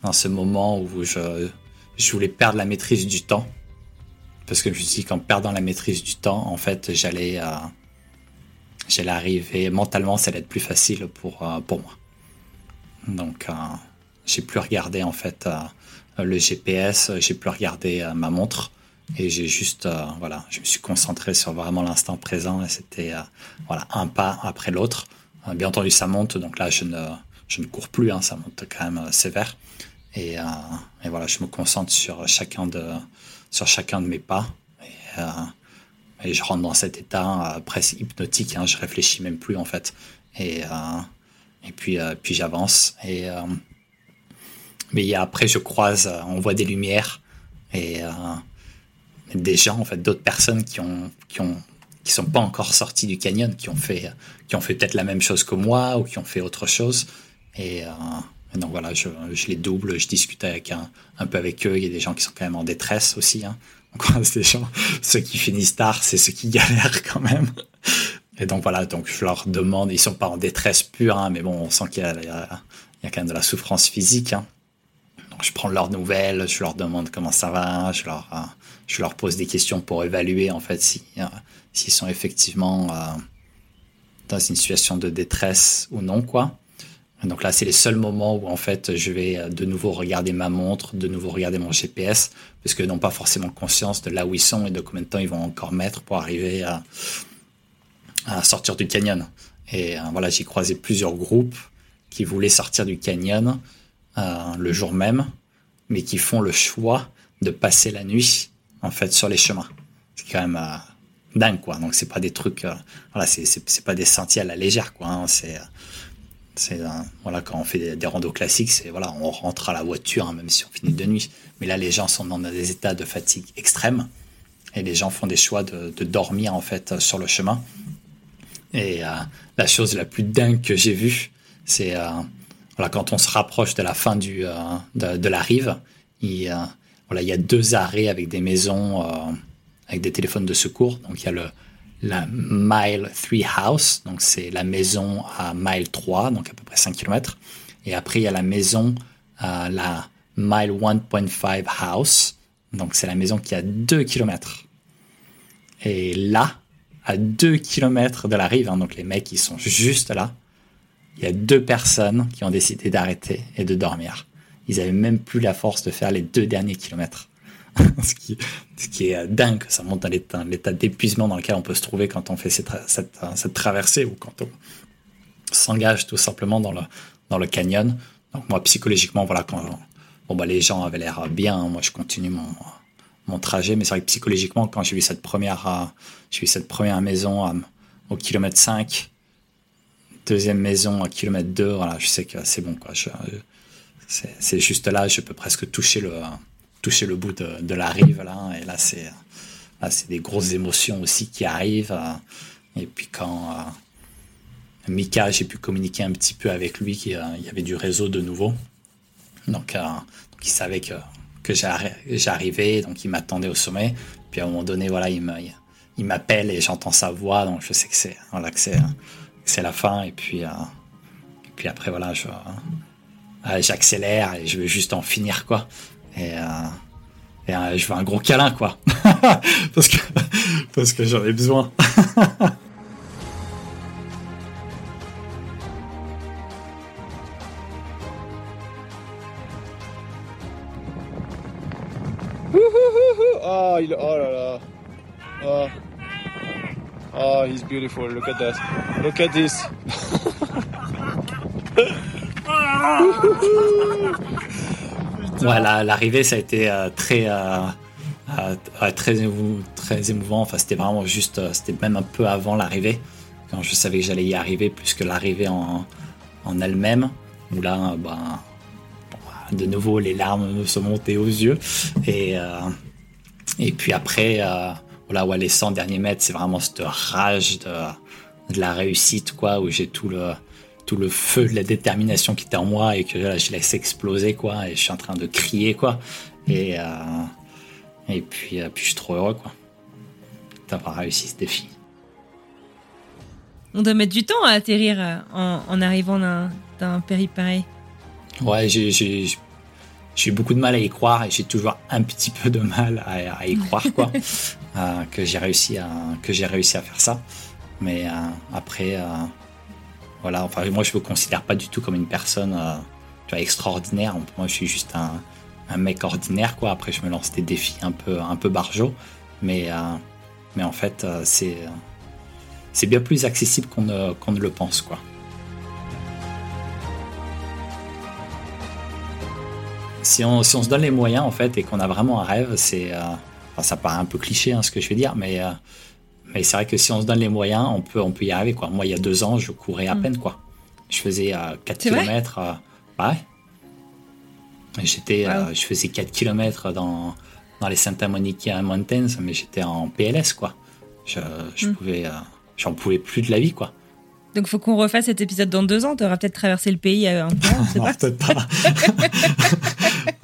dans ce moment où je, je voulais perdre la maîtrise du temps. Parce que je me suis dit qu'en perdant la maîtrise du temps, en fait, j'allais j'allais arriver mentalement, ça allait être plus facile pour, euh, pour moi. Donc, euh, j'ai plus regardé en fait euh, le GPS, j'ai plus regardé ma montre et j'ai juste, voilà, je me suis concentré sur vraiment l'instant présent et c'était voilà un pas après l'autre. bien entendu, ça monte, donc là, je ne, je ne cours plus, hein, ça monte quand même sévère. Et, et, voilà, je me concentre sur chacun de, sur chacun de mes pas. Et, je rentre dans cet état euh, presque hypnotique. Hein, je réfléchis même plus en fait. Et, euh, et puis, euh, puis j'avance. Et mais après, je croise, on voit des lumières et des gens, en fait, d'autres personnes qui ont, qui ont, qui sont pas encore sortis du canyon, qui ont fait, qui ont fait peut-être la même chose que moi ou qui ont fait autre chose. Et, donc voilà, je, les double, je discute avec un, un peu avec eux. Il y a des gens qui sont quand même en détresse aussi. Hein on gens, ceux qui finissent tard, c'est ceux qui galèrent quand même. Et donc voilà, donc je leur demande, ils sont pas en détresse pure, hein, mais bon, on sent qu'il y, y, a quand même de la souffrance physique. Hein. Donc je prends leurs nouvelles, je leur demande comment ça va, je leur, euh, je leur pose des questions pour évaluer en fait si, euh, s'ils sont effectivement euh, dans une situation de détresse ou non, quoi. Donc là, c'est les seuls moments où en fait je vais euh, de nouveau regarder ma montre, de nouveau regarder mon GPS, parce que n'ont pas forcément conscience de là où ils sont et de combien de temps ils vont encore mettre pour arriver à, sortir du canyon. Et voilà, j'ai croisé plusieurs groupes qui voulaient sortir du canyon le jour même, mais qui font le choix de passer la nuit en fait sur les chemins. C'est quand même dingue quoi. Donc c'est pas des trucs, voilà, c'est pas des sentiers à la légère quoi. Hein. C'est c'est voilà quand on fait des, des randos classiques, c'est voilà, on rentre à la voiture hein, même si on finit de nuit. Mais là, les gens sont dans des états de fatigue extrême et les gens font des choix de, dormir en fait sur le chemin. Et euh, la chose la plus dingue que j'ai vue, c'est euh, voilà quand on se rapproche de la fin du euh, de, la rive, il voilà il y a deux arrêts avec des maisons avec des téléphones de secours. Donc il y a le la Mile 3 House, donc c'est la maison à Mile 3, donc à peu près 5 km. Et après, il y a la maison, à la Mile 1.5 House, donc c'est la maison qui a 2 km. Et là, à 2 km de la rive, hein, donc les mecs ils sont juste là, il y a deux personnes qui ont décidé d'arrêter et de dormir. Ils avaient même plus la force de faire les deux derniers kilomètres. ce, qui, est dingue, ça montre dans l'état d'épuisement dans lequel on peut se trouver quand on fait cette, cette traversée ou quand on s'engage tout simplement dans le, canyon. Donc moi, psychologiquement, voilà, bon, bah, les gens avaient l'air bien, moi je continue mon, trajet, mais c'est vrai que psychologiquement, quand j'ai vu cette première, maison au kilomètre 5, deuxième maison au kilomètre 2, voilà, je sais que c'est bon. C'est juste là, je peux presque toucher le, toucher le bout de, la rive là et là c'est des grosses émotions aussi qui arrivent euh, et puis quand euh, Mika, j'ai pu communiquer un petit peu avec lui, qu'il y avait du réseau de nouveau. Donc, donc il savait que, que j'arrivais, donc il m'attendait au sommet. Puis à un moment donné, voilà, il m'appelle et j'entends sa voix, donc je sais que c'est c'est la fin. Et puis, et puis après, voilà, je, j'accélère et je veux juste en finir, quoi. Et, et je veux un gros câlin, quoi. parce que, parce que j'en ai besoin. oh, il, oh là là. Oh. oh, he's beautiful. Look at that. Look at this. voilà, l'arrivée, ça a été euh, très, euh, euh, très, très émouvant. Enfin, c'était vraiment juste, c'était même un peu avant l'arrivée, quand je savais que j'allais y arriver, plus que l'arrivée en, en elle-même, où là, ben, de nouveau, les larmes me sont montées aux yeux. Et, et puis après, voilà, les 100 derniers mètres, c'est vraiment cette rage de, de la réussite, quoi, où j'ai tout le tout le feu de la détermination qui était en moi et que là, je laisse exploser quoi et je suis en train de crier quoi et euh, et puis euh, puis je suis trop heureux quoi d'avoir réussi ce défi. On doit mettre du temps à atterrir euh, en, arrivant d'un périple pareil. Ouais, j'ai eu beaucoup de mal à y croire et j'ai toujours un petit peu de mal à, y croire quoi que j'ai réussi à que j'ai réussi à faire ça. Mais après voilà, enfin, moi, je me considère pas du tout comme une personne euh, extraordinaire. Moi, je suis juste un, mec ordinaire, quoi. Après, je me lance des défis un peu, un peu. Mais, euh, mais en fait, euh, c'est, c'est bien plus accessible qu'on ne, qu'on ne le pense, quoi. Si on, si on, se donne les moyens en fait et qu'on a vraiment un rêve, c'est, ça paraît un peu cliché hein, ce que je vais dire, mais mais c'est vrai que si on se donne les moyens, on peut, on peut y arriver. Quoi. Moi, il y a deux ans, je courais à mm. peine. quoi. Je faisais 4 km. Euh, bah J'étais, euh, je faisais 4 km dans, dans les Santa Monica Mountains, mais j'étais en PLS. quoi. Je, je mm. pouvais, euh, j'en pouvais plus de la vie. quoi. Donc, faut qu'on refasse cet épisode dans deux ans. Tu auras peut-être traversé le pays un peu. non, peut-être pas.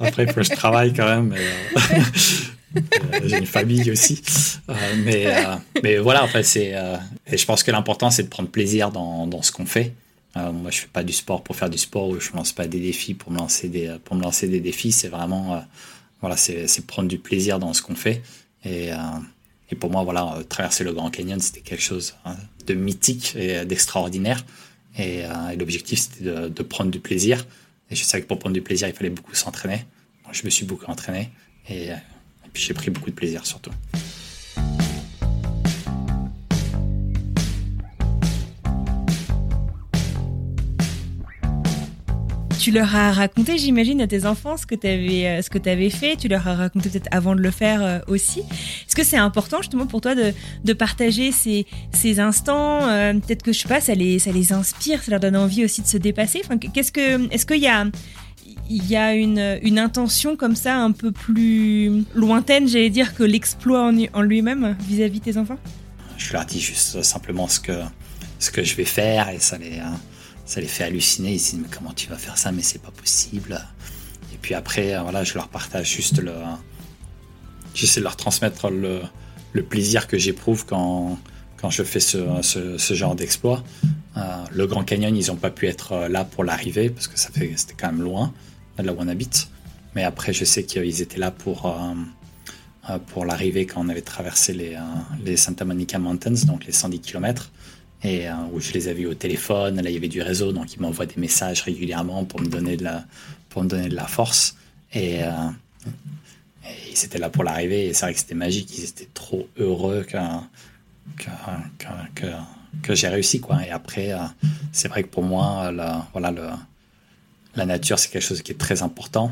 Après, il faut que je travaille quand même. Mais, euh, j'ai une famille aussi. Euh, mais, euh, mais voilà, c'est, je pense que l'important, c'est de prendre plaisir dans, dans ce qu'on fait. moi, je fais pas du sport pour faire du sport ou je lance pas des défis pour me lancer des, pour me lancer des défis. C'est vraiment, voilà, c'est, prendre du plaisir dans ce qu'on fait. Et, et pour moi, voilà, traverser le Grand Canyon, c'était quelque chose hein, de mythique et d'extraordinaire. Et, l'objectif, c'était de, prendre du plaisir. Et je savais que pour prendre du plaisir, il fallait beaucoup s'entraîner. Je me suis beaucoup entraîné. Et j'ai pris beaucoup de plaisir surtout. Tu leur as raconté, j'imagine, à tes enfants ce que tu avais, euh, avais fait. Tu leur as raconté peut-être avant de le faire euh, aussi. Est-ce que c'est important justement pour toi de, partager ces, instants euh, Peut-être que je sais pas, ça les, inspire, ça leur donne envie aussi de se dépasser? Que, est-ce qu'il y a il y a une, intention comme ça un peu plus lointaine, j'allais dire, que l'exploit en, lui-même vis-à-vis tes enfants? Je leur dis juste simplement ce que, ce que je vais faire et ça les, hein, ça les fait halluciner. Ils disent mais comment tu vas faire ça? Mais c'est pas possible. Et puis après, voilà, je leur partage juste le. J'essaie de leur transmettre le, plaisir que j'éprouve quand, quand je fais ce, ce, genre d'exploit. Euh, le Grand Canyon, ils n'ont pas pu être là pour l'arrivée parce que ça c'était quand même loin là où on habite. Mais après, je sais qu'ils étaient là pour, euh, euh, pour l'arrivée quand on avait traversé les, euh, les, Santa Monica Mountains, donc les 110 km, et où je les avais au téléphone. Là, il y avait du réseau, donc ils m'envoient des messages régulièrement pour me donner de la, pour me donner de la force. Et, ils étaient là pour l'arrivée, et c'est vrai que c'était magique. Ils étaient trop heureux que, que, que, j'ai réussi. Quoi. Et après, c'est vrai que pour moi, la, voilà, le, la nature, c'est quelque chose qui est très important.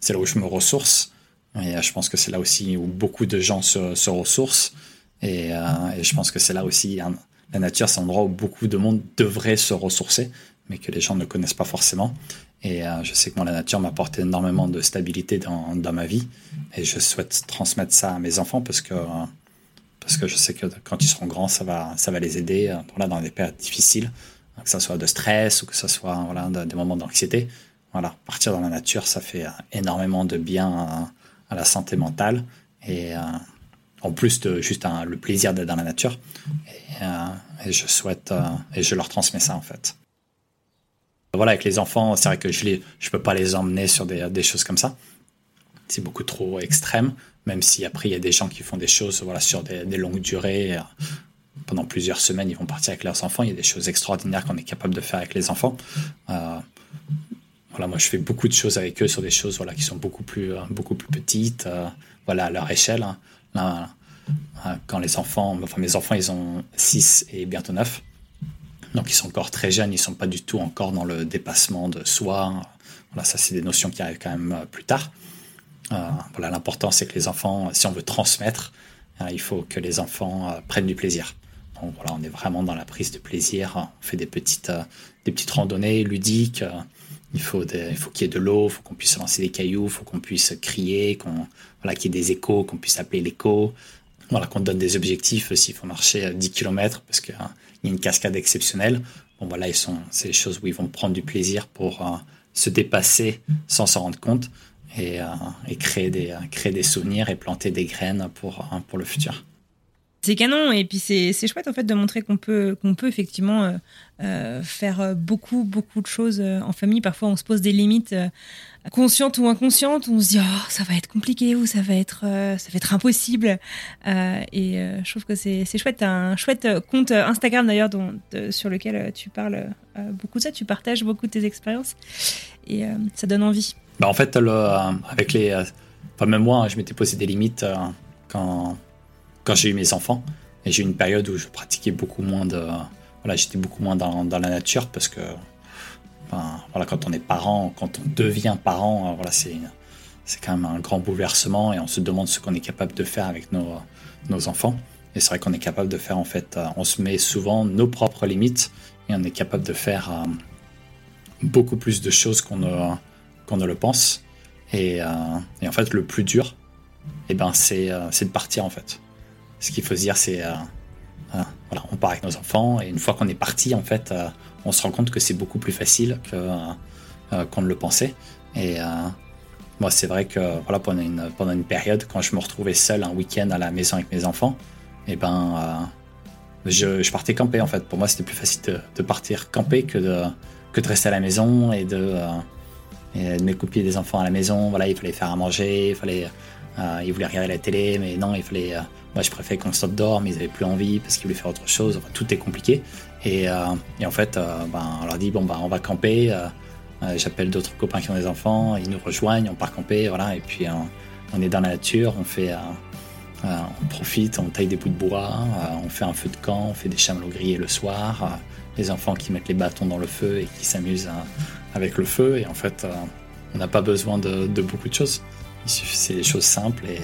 C'est là où je me ressource. Et euh, je pense que c'est là aussi où beaucoup de gens se, ressourcent. Et, euh, je pense que c'est là aussi, hein, la nature, c'est un endroit où beaucoup de monde devrait se ressourcer, mais que les gens ne connaissent pas forcément. Et euh, je sais que moi, la nature m'apporte énormément de stabilité dans, ma vie. Et je souhaite transmettre ça à mes enfants parce que, parce que je sais que quand ils seront grands, ça va, ça va les aider dans des périodes difficiles. Que ça soit de stress ou que ça soit voilà, des moments d'anxiété. Voilà, partir dans la nature, ça fait énormément de bien à, la santé mentale et en plus de juste le plaisir d'être dans la nature. Et, je souhaite et je leur transmets ça en fait. Voilà, avec les enfants, c'est vrai que je ne peux pas les emmener sur des, des choses comme ça. C'est beaucoup trop extrême, même si après il y a des gens qui font des choses voilà, sur des, longues durées. Euh, pendant plusieurs semaines, ils vont partir avec leurs enfants. Il y a des choses extraordinaires qu'on est capable de faire avec les enfants. Euh, voilà, moi, je fais beaucoup de choses avec eux sur des choses voilà, qui sont beaucoup plus, euh, beaucoup plus petites, voilà, à leur échelle. Hein. quand les enfants, enfin mes enfants, ils ont 6 et bientôt 9. Donc ils sont encore très jeunes, ils sont pas du tout encore dans le dépassement de soi. Voilà, ça c'est des notions qui arrivent quand même euh, plus tard. Euh, voilà, l'important c'est que les enfants, si on veut transmettre, euh, il faut que les enfants prennent du plaisir. On est vraiment dans la prise de plaisir. On fait des petites, des petites randonnées ludiques. il faut, il faut qu'il y ait de l'eau, il faut qu'on puisse lancer des cailloux, il faut qu'on puisse crier, qu'on, voilà, qu'il y ait des échos, qu'on puisse appeler l'écho. Voilà, qu'on donne des objectifs s'il faut marcher 10 km parce que il y a une cascade exceptionnelle. Bon, voilà, ils sont, c'est des choses où ils vont prendre du plaisir pour euh, se dépasser sans s'en rendre compte et, euh, créer, des, des souvenirs et planter des graines pour, euh, pour le futur. C'est canon et puis c'est chouette en fait de montrer qu'on peut, qu'on peut effectivement faire beaucoup, beaucoup de choses en famille. Parfois on se pose des limites consciente ou inconsciente, on se dit oh, ça va être compliqué ou ça va être euh, ça va être impossible. Euh, et euh, je trouve que c'est chouette. As un chouette compte Instagram d'ailleurs sur lequel tu parles beaucoup de ça, tu partages beaucoup de tes expériences et ça donne envie. Bah en fait, le, avec les, enfin même moi, je m'étais posé des limites quand quand j'ai eu mes enfants et j'ai eu une période où je pratiquais beaucoup moins de voilà, j'étais beaucoup moins dans, dans la nature parce que voilà, quand on est parent, quand on devient parent, euh, voilà, c'est quand même un grand bouleversement et on se demande ce qu'on est capable de faire avec nos, nos enfants. Et c'est vrai qu'on est capable de faire en fait, euh, on se met souvent nos propres limites et on est capable de faire euh, beaucoup plus de choses qu'on ne, qu'on ne le pense. Et, en fait, le plus dur, eh ben, c'est, c'est de partir en fait. Ce qu'il faut se dire, c'est voilà, on part avec nos enfants et une fois qu'on est parti, en fait, on se rend compte que c'est beaucoup plus facile euh, qu'on ne le pensait. Et euh, moi, c'est vrai que voilà, pendant, une, pendant une période, quand je me retrouvais seul un week-end à la maison avec mes enfants, eh ben, euh, je, partais camper en fait. Pour moi, c'était plus facile de, partir camper que de, que de rester à la maison et de, et de m'écouper des enfants à la maison. Voilà, il fallait faire à manger, il fallait, ils voulaient regarder la télé, mais non, il fallait. moi, je préférais qu'on sorte dehors, mais ils n'avaient plus envie parce qu'ils voulaient faire autre chose. Enfin, tout est compliqué. Et, euh, et en fait, euh, ben, on leur dit bon, ben, on va camper. Euh, j'appelle d'autres copains qui ont des enfants, ils nous rejoignent, on part camper, voilà. Et puis on est dans la nature, on fait. on profite, on taille des bouts de bois, on fait un feu de camp, on fait des chamallows grillés le soir, les enfants qui mettent les bâtons dans le feu et qui s'amusent avec le feu. Et en fait, on n'a pas besoin de, beaucoup de choses. C'est des choses simples et,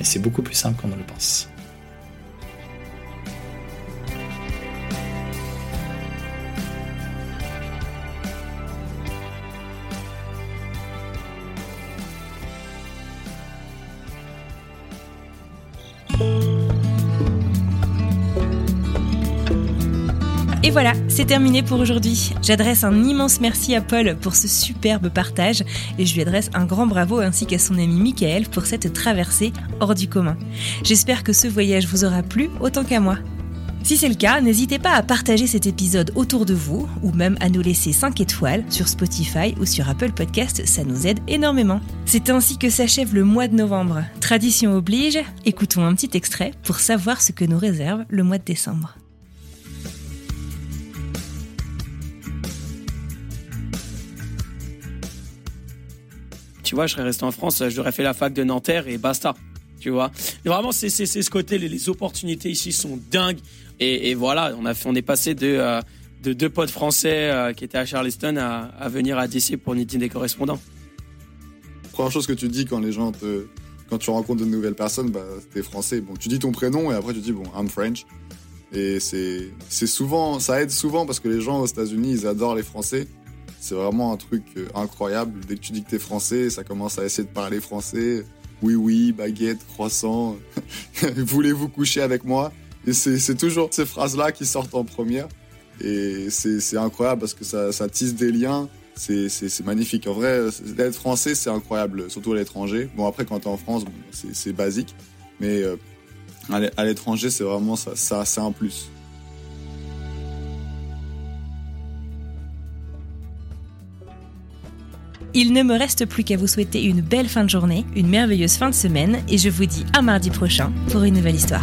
et c'est beaucoup plus simple qu'on ne le pense. Et voilà, c'est terminé pour aujourd'hui. J'adresse un immense merci à Paul pour ce superbe partage et je lui adresse un grand bravo ainsi qu'à son ami Michael pour cette traversée hors du commun. J'espère que ce voyage vous aura plu autant qu'à moi. Si c'est le cas, n'hésitez pas à partager cet épisode autour de vous ou même à nous laisser 5 étoiles sur Spotify ou sur Apple Podcast, ça nous aide énormément. C'est ainsi que s'achève le mois de novembre. Tradition oblige, écoutons un petit extrait pour savoir ce que nous réserve le mois de décembre. Tu vois, je serais resté en France, j'aurais fait la fac de Nanterre et basta. Tu vois, vraiment, c'est ce côté, les, opportunités ici sont dingues. Et, voilà, on, a on est passé de, euh, de deux potes français euh, qui étaient à Charleston à, venir à DC pour une des correspondants. Première chose que tu dis quand les gens te, quand tu rencontres de nouvelles personnes, bah, t'es français. Bon, tu dis ton prénom et après tu dis bon, I'm French. Et c'est souvent, ça aide souvent parce que les gens aux États-Unis, ils adorent les Français. C'est vraiment un truc euh, incroyable. Dès que tu dis que t'es français, ça commence à essayer de parler français. Oui, oui, baguette, croissant. Voulez-vous coucher avec moi? Et c'est toujours ces phrases-là qui sortent en première. et c'est incroyable parce que ça, tisse des liens. C'est magnifique. En vrai, d'être français, c'est incroyable, surtout à l'étranger. Bon, après, quand t'es en France, c'est basique. Mais euh, à l'étranger, c'est vraiment ça, ça c'est un plus. Il ne me reste plus qu'à vous souhaiter une belle fin de journée, une merveilleuse fin de semaine, et je vous dis à mardi prochain pour une nouvelle histoire.